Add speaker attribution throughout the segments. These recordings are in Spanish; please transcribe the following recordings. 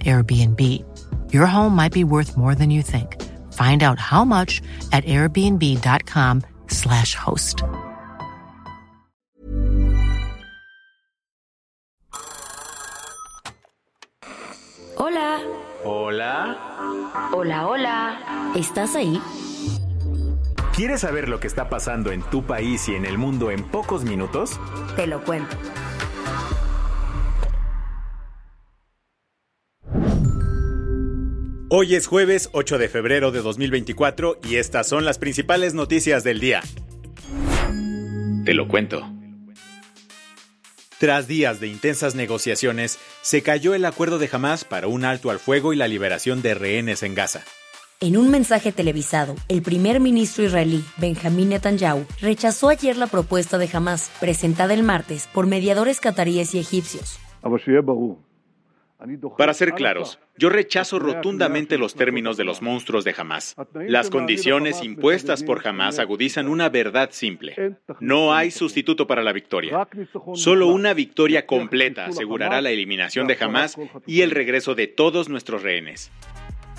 Speaker 1: Airbnb. Your home might be worth more than you think. Find out how much at airbnb.com/slash host.
Speaker 2: Hola.
Speaker 3: Hola.
Speaker 2: Hola, hola. ¿Estás ahí?
Speaker 3: ¿Quieres saber lo que está pasando en tu país y en el mundo en pocos minutos?
Speaker 2: Te lo cuento.
Speaker 3: Hoy es jueves 8 de febrero de 2024 y estas son las principales noticias del día. Te lo cuento. Tras días de intensas negociaciones, se cayó el acuerdo de Hamas para un alto al fuego y la liberación de rehenes en Gaza.
Speaker 2: En un mensaje televisado, el primer ministro israelí, Benjamín Netanyahu, rechazó ayer la propuesta de Hamas, presentada el martes por mediadores cataríes y egipcios.
Speaker 3: Para ser claros, yo rechazo rotundamente los términos de los monstruos de Hamas. Las condiciones impuestas por Hamas agudizan una verdad simple. No hay sustituto para la victoria. Solo una victoria completa asegurará la eliminación de Hamas y el regreso de todos nuestros rehenes.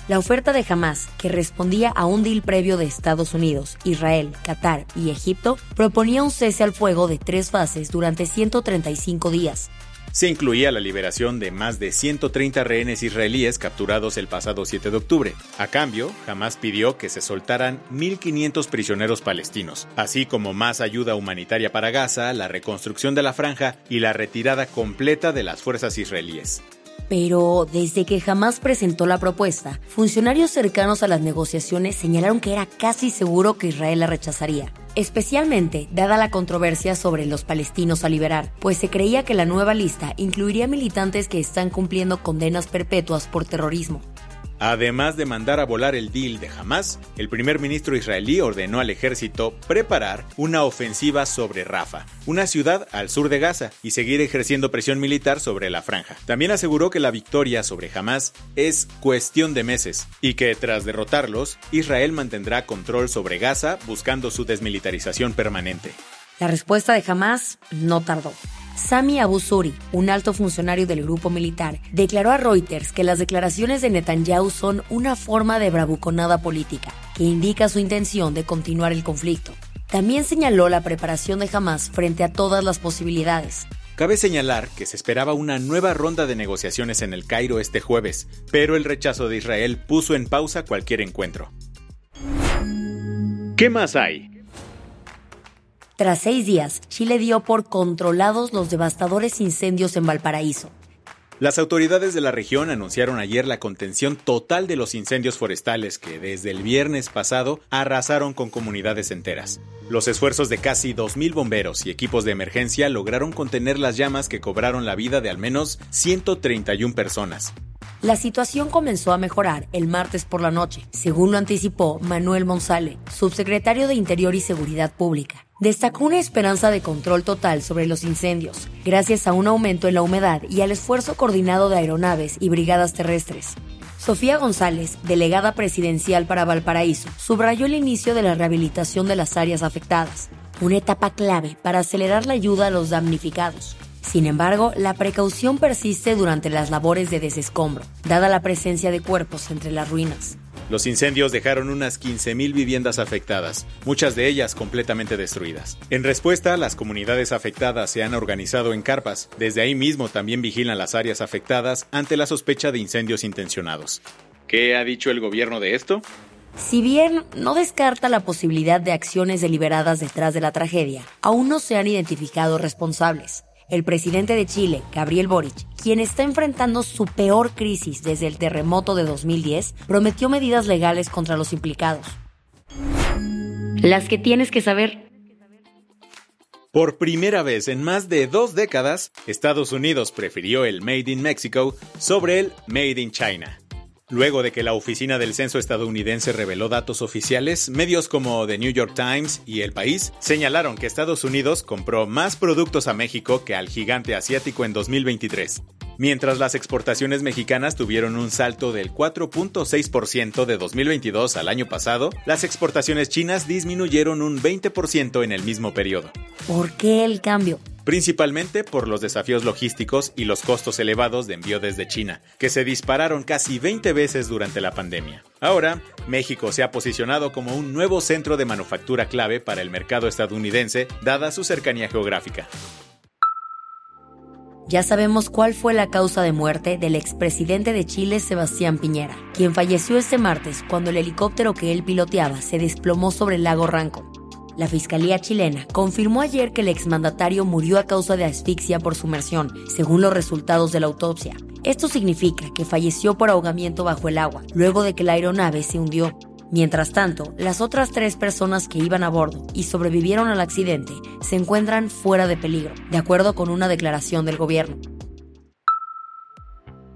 Speaker 2: La oferta de Hamas, que respondía a un deal previo de Estados Unidos, Israel, Qatar y Egipto, proponía un cese al fuego de tres fases durante 135 días,
Speaker 3: se incluía la liberación de más de 130 rehenes israelíes capturados el pasado 7 de octubre. A cambio, Hamas pidió que se soltaran 1.500 prisioneros palestinos, así como más ayuda humanitaria para Gaza, la reconstrucción de la franja y la retirada completa de las fuerzas israelíes.
Speaker 2: Pero desde que jamás presentó la propuesta, funcionarios cercanos a las negociaciones señalaron que era casi seguro que Israel la rechazaría, especialmente dada la controversia sobre los palestinos a liberar, pues se creía que la nueva lista incluiría militantes que están cumpliendo condenas perpetuas por terrorismo.
Speaker 3: Además de mandar a volar el deal de Hamas, el primer ministro israelí ordenó al ejército preparar una ofensiva sobre Rafah, una ciudad al sur de Gaza, y seguir ejerciendo presión militar sobre la franja. También aseguró que la victoria sobre Hamas es cuestión de meses y que tras derrotarlos, Israel mantendrá control sobre Gaza buscando su desmilitarización permanente.
Speaker 2: La respuesta de Hamas no tardó. Sami Abu Suri, un alto funcionario del grupo militar, declaró a Reuters que las declaraciones de Netanyahu son una forma de bravuconada política, que indica su intención de continuar el conflicto. También señaló la preparación de Hamas frente a todas las posibilidades.
Speaker 3: Cabe señalar que se esperaba una nueva ronda de negociaciones en el Cairo este jueves, pero el rechazo de Israel puso en pausa cualquier encuentro. ¿Qué más hay?
Speaker 2: Tras seis días, Chile dio por controlados los devastadores incendios en Valparaíso.
Speaker 3: Las autoridades de la región anunciaron ayer la contención total de los incendios forestales que desde el viernes pasado arrasaron con comunidades enteras. Los esfuerzos de casi 2.000 bomberos y equipos de emergencia lograron contener las llamas que cobraron la vida de al menos 131 personas.
Speaker 2: La situación comenzó a mejorar el martes por la noche, según lo anticipó Manuel Monsale, subsecretario de Interior y Seguridad Pública destacó una esperanza de control total sobre los incendios, gracias a un aumento en la humedad y al esfuerzo coordinado de aeronaves y brigadas terrestres. Sofía González, delegada presidencial para Valparaíso, subrayó el inicio de la rehabilitación de las áreas afectadas, una etapa clave para acelerar la ayuda a los damnificados. Sin embargo, la precaución persiste durante las labores de desescombro, dada la presencia de cuerpos entre las ruinas.
Speaker 3: Los incendios dejaron unas 15.000 viviendas afectadas, muchas de ellas completamente destruidas. En respuesta, las comunidades afectadas se han organizado en carpas. Desde ahí mismo también vigilan las áreas afectadas ante la sospecha de incendios intencionados. ¿Qué ha dicho el gobierno de esto?
Speaker 2: Si bien no descarta la posibilidad de acciones deliberadas detrás de la tragedia, aún no se han identificado responsables el presidente de Chile, Gabriel Boric, quien está enfrentando su peor crisis desde el terremoto de 2010, prometió medidas legales contra los implicados. Las que tienes que saber.
Speaker 3: Por primera vez en más de dos décadas, Estados Unidos prefirió el Made in Mexico sobre el Made in China. Luego de que la Oficina del Censo estadounidense reveló datos oficiales, medios como The New York Times y El País señalaron que Estados Unidos compró más productos a México que al gigante asiático en 2023. Mientras las exportaciones mexicanas tuvieron un salto del 4.6% de 2022 al año pasado, las exportaciones chinas disminuyeron un 20% en el mismo periodo.
Speaker 2: ¿Por qué el cambio?
Speaker 3: Principalmente por los desafíos logísticos y los costos elevados de envío desde China, que se dispararon casi 20 veces durante la pandemia. Ahora, México se ha posicionado como un nuevo centro de manufactura clave para el mercado estadounidense, dada su cercanía geográfica.
Speaker 2: Ya sabemos cuál fue la causa de muerte del expresidente de Chile, Sebastián Piñera, quien falleció este martes cuando el helicóptero que él piloteaba se desplomó sobre el lago Ranco. La Fiscalía chilena confirmó ayer que el exmandatario murió a causa de asfixia por sumersión, según los resultados de la autopsia. Esto significa que falleció por ahogamiento bajo el agua, luego de que la aeronave se hundió. Mientras tanto, las otras tres personas que iban a bordo y sobrevivieron al accidente se encuentran fuera de peligro, de acuerdo con una declaración del gobierno.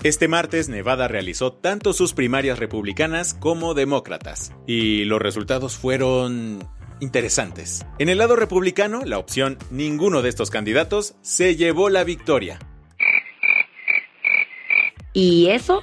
Speaker 3: Este martes Nevada realizó tanto sus primarias republicanas como demócratas, y los resultados fueron interesantes. En el lado republicano, la opción ninguno de estos candidatos se llevó la victoria.
Speaker 2: ¿Y eso?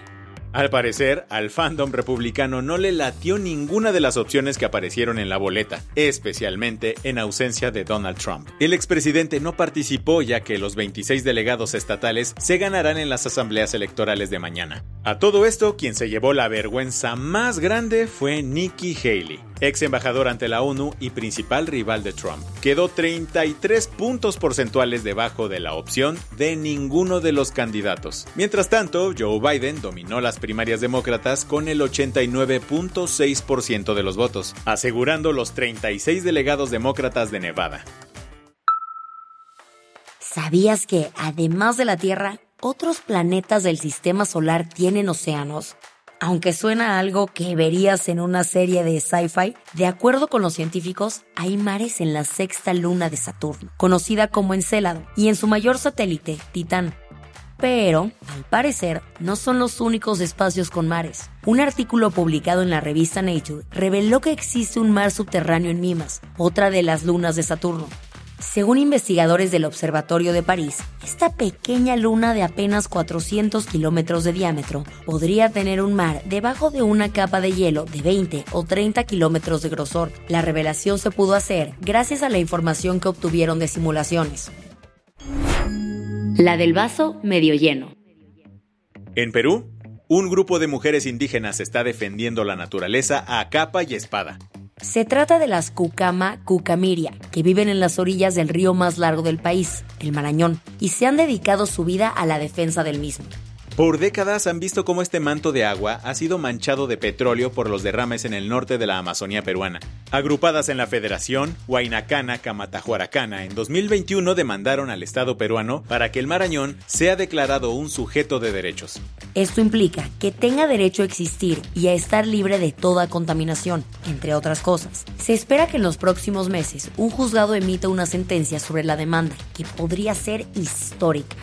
Speaker 3: Al parecer, al fandom republicano no le latió ninguna de las opciones que aparecieron en la boleta, especialmente en ausencia de Donald Trump. El expresidente no participó ya que los 26 delegados estatales se ganarán en las asambleas electorales de mañana. A todo esto, quien se llevó la vergüenza más grande fue Nikki Haley, ex embajador ante la ONU y principal rival de Trump. Quedó 33 puntos porcentuales debajo de la opción de ninguno de los candidatos. Mientras tanto, Joe Biden dominó las primarias demócratas con el 89.6% de los votos, asegurando los 36 delegados demócratas de Nevada.
Speaker 2: ¿Sabías que, además de la Tierra, otros planetas del sistema solar tienen océanos? Aunque suena algo que verías en una serie de sci-fi, de acuerdo con los científicos, hay mares en la sexta luna de Saturno, conocida como Encélado, y en su mayor satélite, Titán. Pero, al parecer, no son los únicos espacios con mares. Un artículo publicado en la revista Nature reveló que existe un mar subterráneo en Mimas, otra de las lunas de Saturno, según investigadores del Observatorio de París, esta pequeña luna de apenas 400 kilómetros de diámetro podría tener un mar debajo de una capa de hielo de 20 o 30 kilómetros de grosor. La revelación se pudo hacer gracias a la información que obtuvieron de simulaciones. La del vaso medio lleno.
Speaker 3: En Perú, un grupo de mujeres indígenas está defendiendo la naturaleza a capa y espada.
Speaker 2: Se trata de las Cucama Cucamiria, que viven en las orillas del río más largo del país, el Marañón, y se han dedicado su vida a la defensa del mismo.
Speaker 3: Por décadas han visto cómo este manto de agua ha sido manchado de petróleo por los derrames en el norte de la Amazonía peruana. Agrupadas en la Federación Huaynacana Camatahuaracana, en 2021 demandaron al Estado peruano para que el Marañón sea declarado un sujeto de derechos.
Speaker 2: Esto implica que tenga derecho a existir y a estar libre de toda contaminación, entre otras cosas. Se espera que en los próximos meses un juzgado emita una sentencia sobre la demanda, que podría ser histórica.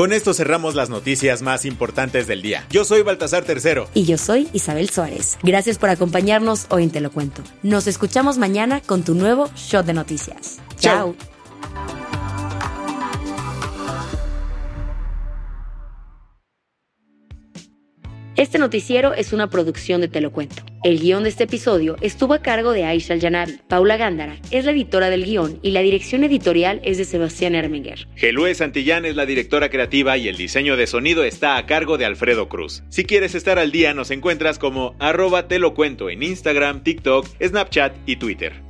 Speaker 3: Con esto cerramos las noticias más importantes del día. Yo soy Baltasar Tercero.
Speaker 2: Y yo soy Isabel Suárez. Gracias por acompañarnos hoy en Te lo cuento. Nos escuchamos mañana con tu nuevo Shot de Noticias. Chao. Este noticiero es una producción de Te lo cuento. El guion de este episodio estuvo a cargo de Aisha Yanabi. Paula Gándara es la editora del guion y la dirección editorial es de Sebastián Erminger.
Speaker 3: Gelue Santillán es la directora creativa y el diseño de sonido está a cargo de Alfredo Cruz. Si quieres estar al día, nos encuentras como arroba te lo cuento en Instagram, TikTok, Snapchat y Twitter.